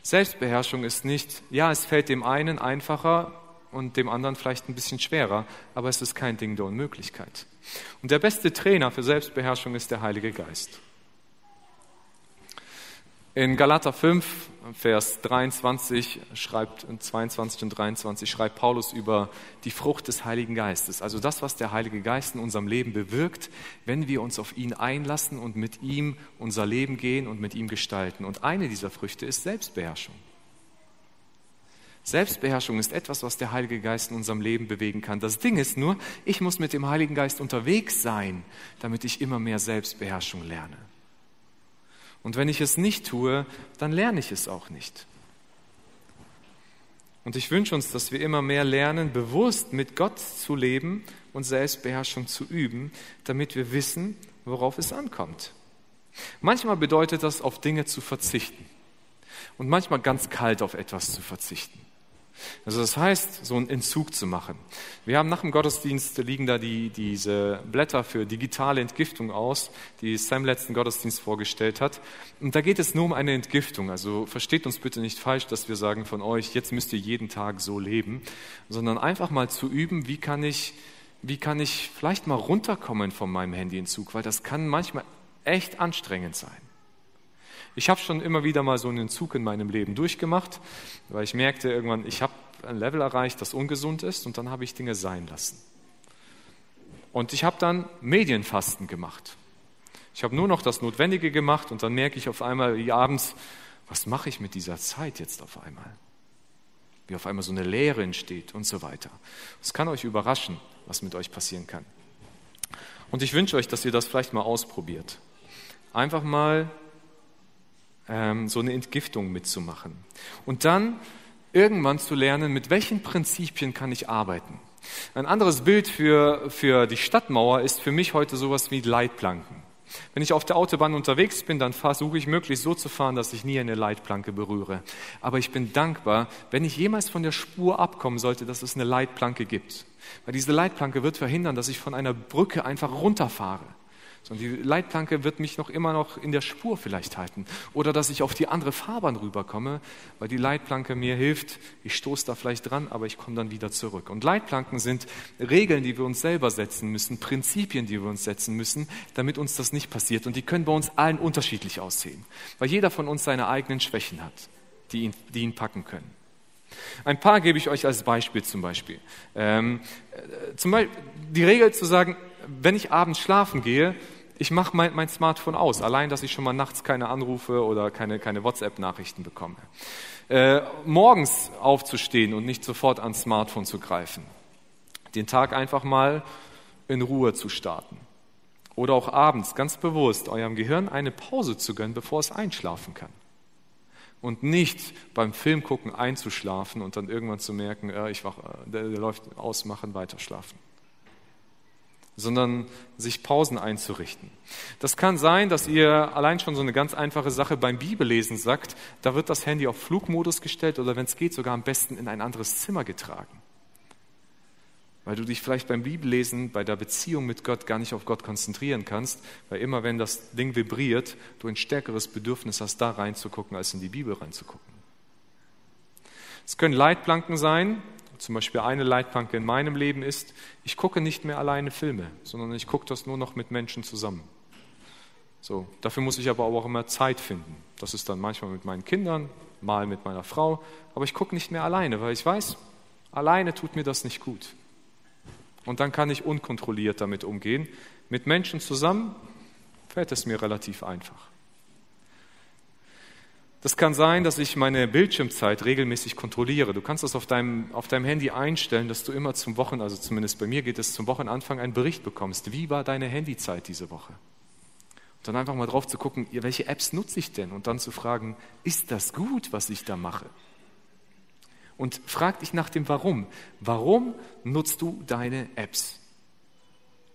A: Selbstbeherrschung ist nicht, ja, es fällt dem einen einfacher und dem anderen vielleicht ein bisschen schwerer, aber es ist kein Ding der Unmöglichkeit. Und der beste Trainer für Selbstbeherrschung ist der Heilige Geist. In Galater 5, Vers 23 schreibt, 22 und 23 schreibt Paulus über die Frucht des Heiligen Geistes. Also das, was der Heilige Geist in unserem Leben bewirkt, wenn wir uns auf ihn einlassen und mit ihm unser Leben gehen und mit ihm gestalten. Und eine dieser Früchte ist Selbstbeherrschung. Selbstbeherrschung ist etwas, was der Heilige Geist in unserem Leben bewegen kann. Das Ding ist nur, ich muss mit dem Heiligen Geist unterwegs sein, damit ich immer mehr Selbstbeherrschung lerne. Und wenn ich es nicht tue, dann lerne ich es auch nicht. Und ich wünsche uns, dass wir immer mehr lernen, bewusst mit Gott zu leben und Selbstbeherrschung zu üben, damit wir wissen, worauf es ankommt. Manchmal bedeutet das, auf Dinge zu verzichten und manchmal ganz kalt auf etwas zu verzichten. Also das heißt, so einen Entzug zu machen. Wir haben nach dem Gottesdienst liegen da die, diese Blätter für digitale Entgiftung aus, die Sam letzten Gottesdienst vorgestellt hat. Und da geht es nur um eine Entgiftung. Also versteht uns bitte nicht falsch, dass wir sagen von euch, jetzt müsst ihr jeden Tag so leben, sondern einfach mal zu üben, wie kann ich, wie kann ich vielleicht mal runterkommen von meinem Handyentzug, weil das kann manchmal echt anstrengend sein. Ich habe schon immer wieder mal so einen Zug in meinem Leben durchgemacht, weil ich merkte irgendwann, ich habe ein Level erreicht, das ungesund ist und dann habe ich Dinge sein lassen. Und ich habe dann Medienfasten gemacht. Ich habe nur noch das Notwendige gemacht und dann merke ich auf einmal abends, was mache ich mit dieser Zeit jetzt auf einmal? Wie auf einmal so eine Leere entsteht und so weiter. Es kann euch überraschen, was mit euch passieren kann. Und ich wünsche euch, dass ihr das vielleicht mal ausprobiert. Einfach mal ähm, so eine Entgiftung mitzumachen. Und dann irgendwann zu lernen, mit welchen Prinzipien kann ich arbeiten. Ein anderes Bild für, für die Stadtmauer ist für mich heute sowas wie Leitplanken. Wenn ich auf der Autobahn unterwegs bin, dann versuche ich möglichst so zu fahren, dass ich nie eine Leitplanke berühre. Aber ich bin dankbar, wenn ich jemals von der Spur abkommen sollte, dass es eine Leitplanke gibt. Weil diese Leitplanke wird verhindern, dass ich von einer Brücke einfach runterfahre sondern die Leitplanke wird mich noch immer noch in der Spur vielleicht halten. Oder dass ich auf die andere Fahrbahn rüberkomme, weil die Leitplanke mir hilft. Ich stoße da vielleicht dran, aber ich komme dann wieder zurück. Und Leitplanken sind Regeln, die wir uns selber setzen müssen, Prinzipien, die wir uns setzen müssen, damit uns das nicht passiert. Und die können bei uns allen unterschiedlich aussehen, weil jeder von uns seine eigenen Schwächen hat, die ihn, die ihn packen können. Ein paar gebe ich euch als Beispiel zum Beispiel. Ähm, äh, zum Beispiel die Regel zu sagen, wenn ich abends schlafen gehe, Ich mache mein, mein, Smartphone aus, allein, dass ich schon mal nachts keine Anrufe oder keine, keine WhatsApp-Nachrichten bekomme. Äh, morgens aufzustehen und nicht sofort ans Smartphone zu greifen. Den Tag einfach mal in Ruhe zu starten. Oder auch abends ganz bewusst eurem Gehirn eine Pause zu gönnen, bevor es einschlafen kann. Und nicht beim Film gucken einzuschlafen und dann irgendwann zu merken, äh, ich wach, äh, der, der läuft ausmachen, weiterschlafen sondern sich Pausen einzurichten. Das kann sein, dass ihr allein schon so eine ganz einfache Sache beim Bibellesen sagt, da wird das Handy auf Flugmodus gestellt oder wenn es geht, sogar am besten in ein anderes Zimmer getragen. Weil du dich vielleicht beim Bibellesen, bei der Beziehung mit Gott gar nicht auf Gott konzentrieren kannst, weil immer wenn das Ding vibriert, du ein stärkeres Bedürfnis hast, da reinzugucken, als in die Bibel reinzugucken. Es können Leitplanken sein, zum Beispiel eine Leitplanke in meinem Leben ist, ich gucke nicht mehr alleine Filme, sondern ich gucke das nur noch mit Menschen zusammen. So, dafür muss ich aber auch immer Zeit finden. Das ist dann manchmal mit meinen Kindern, mal mit meiner Frau, aber ich gucke nicht mehr alleine, weil ich weiß, alleine tut mir das nicht gut. Und dann kann ich unkontrolliert damit umgehen. Mit Menschen zusammen fällt es mir relativ einfach. Das kann sein, dass ich meine Bildschirmzeit regelmäßig kontrolliere. Du kannst das auf deinem, auf deinem Handy einstellen, dass du immer zum Wochen, also zumindest bei mir geht es zum Wochenanfang, einen Bericht bekommst. Wie war deine Handyzeit diese Woche? Und dann einfach mal drauf zu gucken, welche Apps nutze ich denn? Und dann zu fragen, ist das gut, was ich da mache? Und frag dich nach dem Warum. Warum nutzt du deine Apps?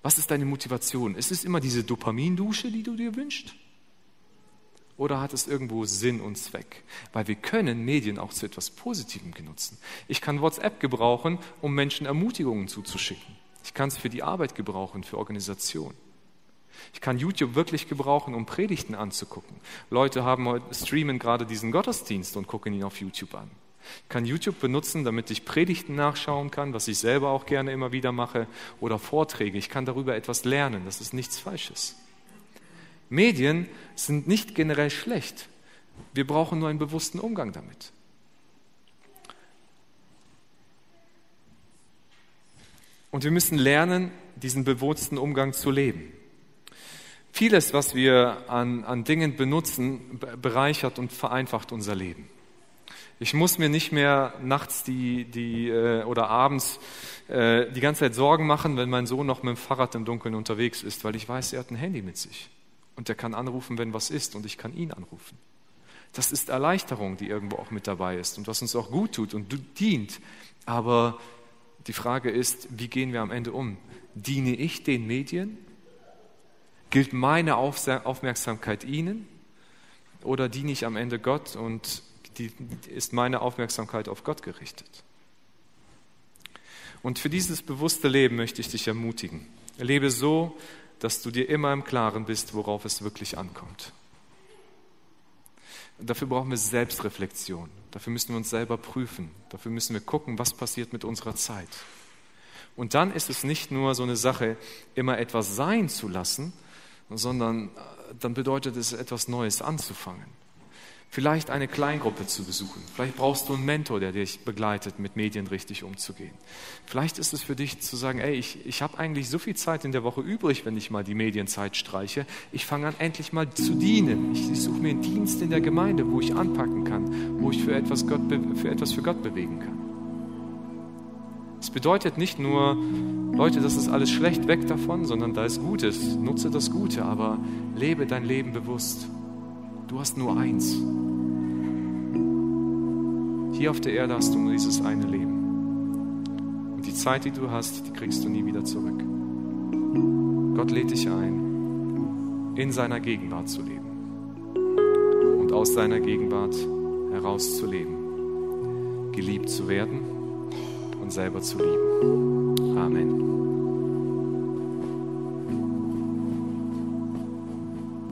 A: Was ist deine Motivation? Ist es immer diese Dopamindusche, die du dir wünschst? Oder hat es irgendwo Sinn und Zweck? Weil wir können Medien auch zu etwas Positivem benutzen. Ich kann WhatsApp gebrauchen, um Menschen Ermutigungen zuzuschicken. Ich kann es für die Arbeit gebrauchen, für Organisation. Ich kann YouTube wirklich gebrauchen, um Predigten anzugucken. Leute haben heute, streamen gerade diesen Gottesdienst und gucken ihn auf YouTube an. Ich kann YouTube benutzen, damit ich Predigten nachschauen kann, was ich selber auch gerne immer wieder mache, oder Vorträge. Ich kann darüber etwas lernen. Das ist nichts Falsches. Medien sind nicht generell schlecht. Wir brauchen nur einen bewussten Umgang damit. Und wir müssen lernen, diesen bewussten Umgang zu leben. Vieles, was wir an, an Dingen benutzen, bereichert und vereinfacht unser Leben. Ich muss mir nicht mehr nachts die, die, äh, oder abends äh, die ganze Zeit Sorgen machen, wenn mein Sohn noch mit dem Fahrrad im Dunkeln unterwegs ist, weil ich weiß, er hat ein Handy mit sich und der kann anrufen, wenn was ist und ich kann ihn anrufen. Das ist Erleichterung, die irgendwo auch mit dabei ist und was uns auch gut tut und dient. Aber die Frage ist, wie gehen wir am Ende um? Diene ich den Medien? Gilt meine Aufmerksamkeit ihnen? Oder diene ich am Ende Gott und ist meine Aufmerksamkeit auf Gott gerichtet? Und für dieses bewusste Leben möchte ich dich ermutigen. Lebe so, dass du dir immer im Klaren bist, worauf es wirklich ankommt. Dafür brauchen wir Selbstreflexion. Dafür müssen wir uns selber prüfen. Dafür müssen wir gucken, was passiert mit unserer Zeit. Und dann ist es nicht nur so eine Sache, immer etwas sein zu lassen, sondern äh, dann bedeutet es, etwas Neues anzufangen vielleicht eine Kleingruppe zu besuchen. Vielleicht brauchst du einen Mentor, der dich begleitet, mit Medien richtig umzugehen. Vielleicht ist es für dich zu sagen, ey, ich, ich habe eigentlich so viel Zeit in der Woche übrig, wenn ich mal die Medienzeit streiche. Ich fange an, endlich mal zu dienen. Ich, ich suche mir einen Dienst in der Gemeinde, wo ich anpacken kann, wo ich für etwas, Gott, für etwas für Gott bewegen kann. Es bedeutet nicht nur, Leute, das ist alles schlecht, weg davon, sondern da ist Gutes. Nutze das Gute, aber lebe dein Leben bewusst. Du hast nur eins. Hier auf der Erde hast du nur dieses eine Leben. Und die Zeit, die du hast, die kriegst du nie wieder zurück. Gott lädt dich ein, in seiner Gegenwart zu leben und aus seiner Gegenwart heraus zu leben, geliebt zu werden und selber zu lieben. Amen.